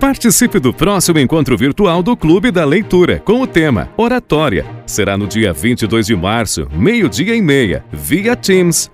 Participe do próximo encontro virtual do Clube da Leitura com o tema Oratória. Será no dia 22 de março, meio-dia e meia, via Teams.